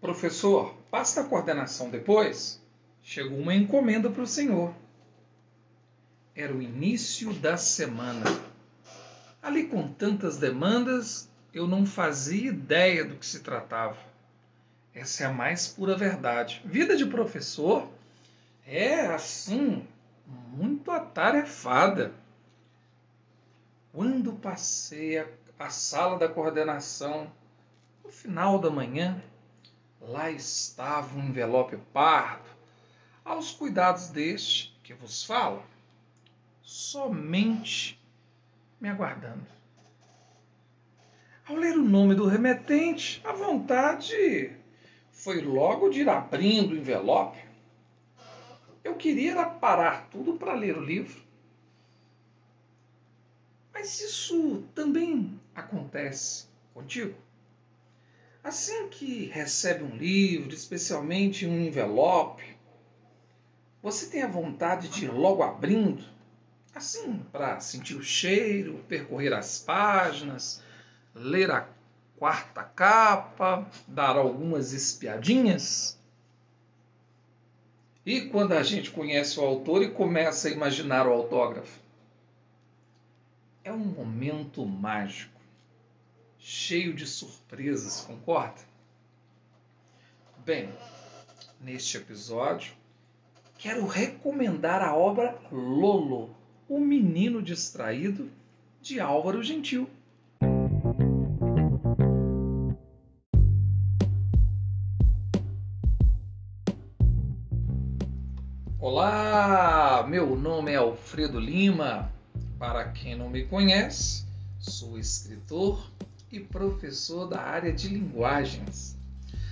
Professor, passa a coordenação depois? Chegou uma encomenda para o senhor. Era o início da semana. Ali com tantas demandas, eu não fazia ideia do que se tratava. Essa é a mais pura verdade. Vida de professor é assim, muito atarefada. Quando passei a, a sala da coordenação, no final da manhã, lá estava um envelope pardo, aos cuidados deste que vos fala, somente me aguardando. Ao ler o nome do remetente, a vontade foi logo de ir abrindo o envelope. Eu queria parar tudo para ler o livro. Mas isso também acontece contigo? Assim que recebe um livro, especialmente um envelope, você tem a vontade de ir logo abrindo, assim, para sentir o cheiro, percorrer as páginas, ler a quarta capa, dar algumas espiadinhas? E quando a gente conhece o autor e começa a imaginar o autógrafo? É um momento mágico cheio de surpresas, concorda? Bem, neste episódio, quero recomendar a obra Lolo, o Menino Distraído, de Álvaro Gentil. Olá, meu nome é Alfredo Lima. Para quem não me conhece, sou escritor, e professor da área de linguagens.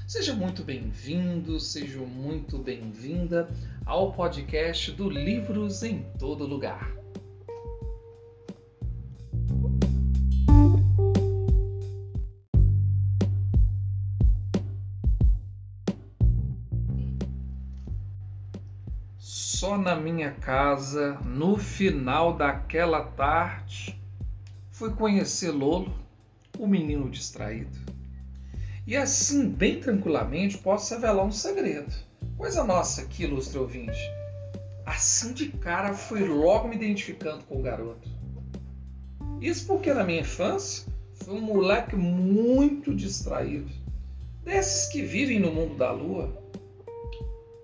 Seja muito bem-vindo, seja muito bem-vinda ao podcast do Livros em Todo Lugar. Só na minha casa, no final daquela tarde, fui conhecer Lolo o menino distraído. E assim, bem tranquilamente, posso revelar um segredo. Coisa nossa aqui, ilustre ouvinte. Assim de cara fui logo me identificando com o garoto. Isso porque na minha infância fui um moleque muito distraído. Desses que vivem no mundo da lua.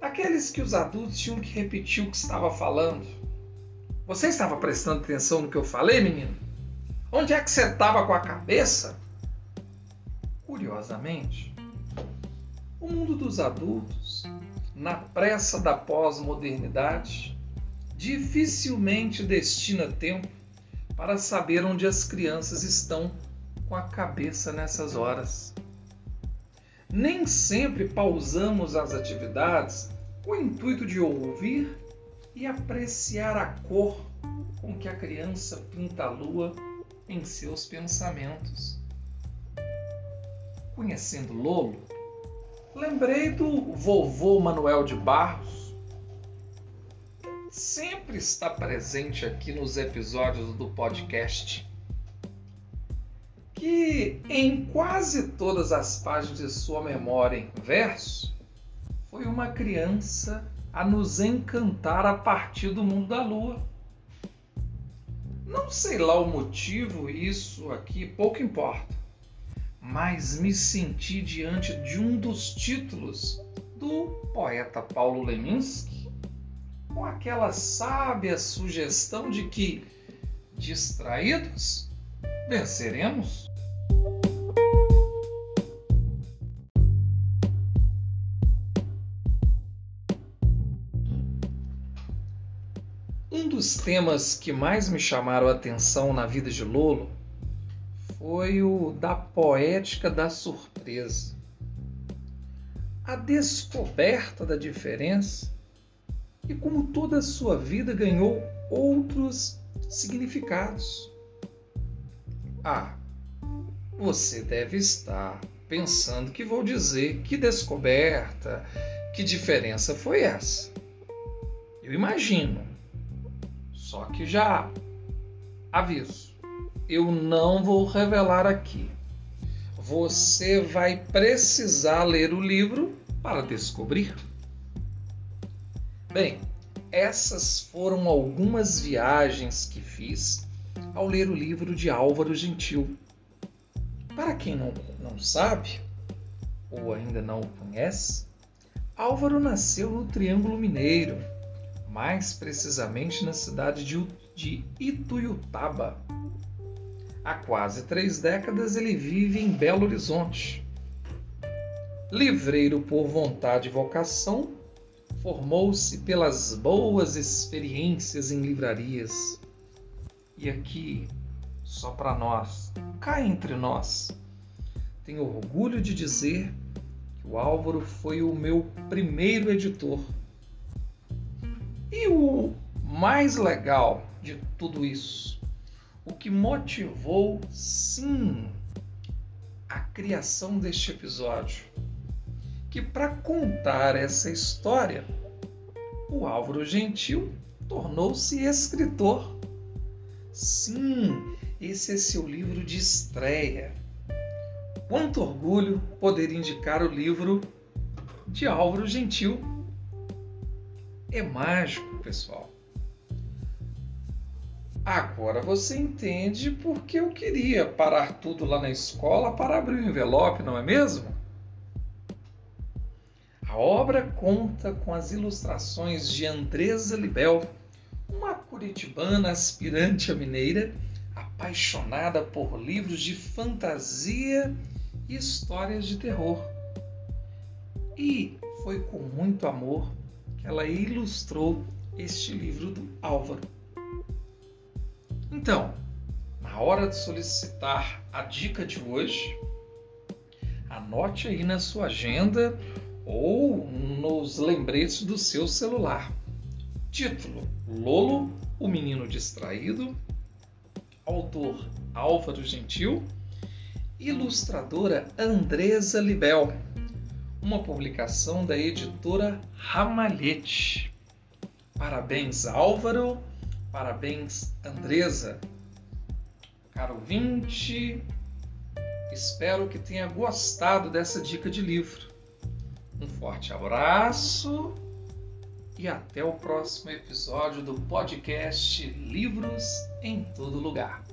Aqueles que os adultos tinham que repetir o que estava falando. Você estava prestando atenção no que eu falei, menino? Onde é que você estava com a cabeça? Curiosamente, o mundo dos adultos, na pressa da pós-modernidade, dificilmente destina tempo para saber onde as crianças estão com a cabeça nessas horas. Nem sempre pausamos as atividades com o intuito de ouvir e apreciar a cor com que a criança pinta a lua em seus pensamentos. Conhecendo Lolo, lembrei do vovô Manuel de Barros. Sempre está presente aqui nos episódios do podcast. Que em quase todas as páginas de sua memória em verso, foi uma criança a nos encantar a partir do mundo da lua não sei lá o motivo, isso aqui pouco importa. Mas me senti diante de um dos títulos do poeta Paulo Leminski, com aquela sábia sugestão de que, distraídos, venceremos. Dos temas que mais me chamaram a atenção na vida de Lolo foi o da poética da surpresa. A descoberta da diferença e como toda a sua vida ganhou outros significados. Ah, você deve estar pensando que vou dizer que descoberta, que diferença foi essa. Eu imagino só que já aviso, eu não vou revelar aqui. você vai precisar ler o livro para descobrir. Bem, essas foram algumas viagens que fiz ao ler o livro de Álvaro Gentil. Para quem não, não sabe, ou ainda não o conhece, Álvaro nasceu no Triângulo Mineiro, mais precisamente na cidade de, Ituiutaba. Há quase três décadas ele vive em Belo Horizonte. Livreiro por vontade e vocação, formou-se pelas boas experiências em livrarias. E aqui, só para nós, cá entre nós, tenho orgulho de dizer que o Álvaro foi o meu primeiro editor. E o mais legal de tudo isso, o que motivou, sim, a criação deste episódio, que para contar essa história, o Álvaro Gentil tornou-se escritor. Sim, esse é seu livro de estreia. Quanto orgulho poder indicar o livro de Álvaro Gentil. É mágico, pessoal. Agora você entende porque eu queria parar tudo lá na escola para abrir o envelope, não é mesmo? A obra conta com as ilustrações de Andresa Libel, uma curitibana aspirante a mineira, apaixonada por livros de fantasia e histórias de terror. E foi com muito amor ela ilustrou este livro do Álvaro. Então, na hora de solicitar a dica de hoje, anote aí na sua agenda ou nos lembretes do seu celular. Título: Lolo, o menino distraído. Autor: Álvaro Gentil. Ilustradora Andresa Libel. Uma publicação da editora Ramalhete. Parabéns, Álvaro. Parabéns, Andresa. Caro ouvinte, espero que tenha gostado dessa dica de livro. Um forte abraço e até o próximo episódio do podcast Livros em Todo Lugar.